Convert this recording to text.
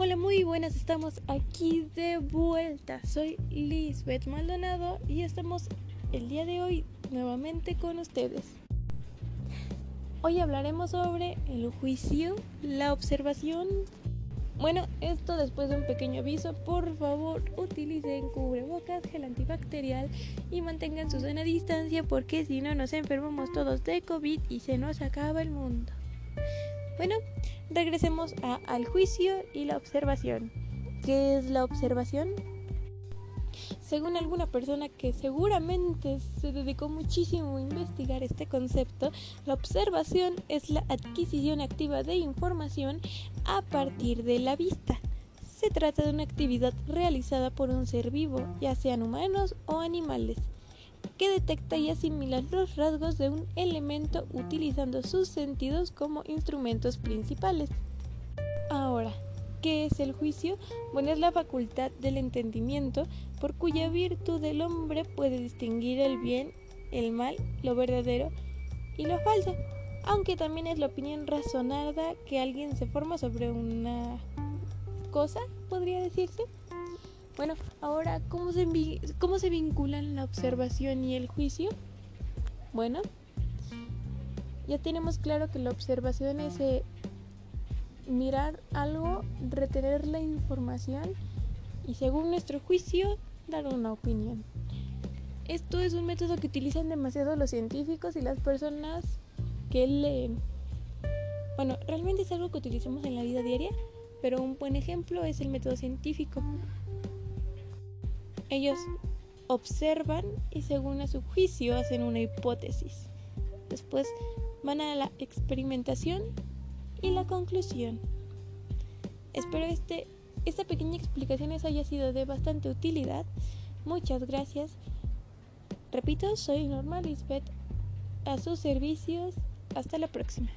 Hola, muy buenas, estamos aquí de vuelta. Soy Lisbeth Maldonado y estamos el día de hoy nuevamente con ustedes. Hoy hablaremos sobre el juicio, la observación. Bueno, esto después de un pequeño aviso, por favor utilicen cubrebocas, gel antibacterial y mantengan su sana distancia porque si no nos enfermamos todos de COVID y se nos acaba el mundo. Bueno, regresemos al juicio y la observación. ¿Qué es la observación? Según alguna persona que seguramente se dedicó muchísimo a investigar este concepto, la observación es la adquisición activa de información a partir de la vista. Se trata de una actividad realizada por un ser vivo, ya sean humanos o animales que detecta y asimila los rasgos de un elemento utilizando sus sentidos como instrumentos principales. Ahora, ¿qué es el juicio? Bueno, es la facultad del entendimiento por cuya virtud el hombre puede distinguir el bien, el mal, lo verdadero y lo falso, aunque también es la opinión razonada que alguien se forma sobre una cosa, podría decirse. Bueno, ahora, ¿cómo se, ¿cómo se vinculan la observación y el juicio? Bueno, ya tenemos claro que la observación es eh, mirar algo, retener la información y según nuestro juicio dar una opinión. Esto es un método que utilizan demasiado los científicos y las personas que leen. Bueno, realmente es algo que utilizamos en la vida diaria, pero un buen ejemplo es el método científico. Ellos observan y según a su juicio hacen una hipótesis. Después van a la experimentación y la conclusión. Espero este, esta pequeña explicación les haya sido de bastante utilidad. Muchas gracias. Repito, soy Norma Lisbeth a sus servicios. Hasta la próxima.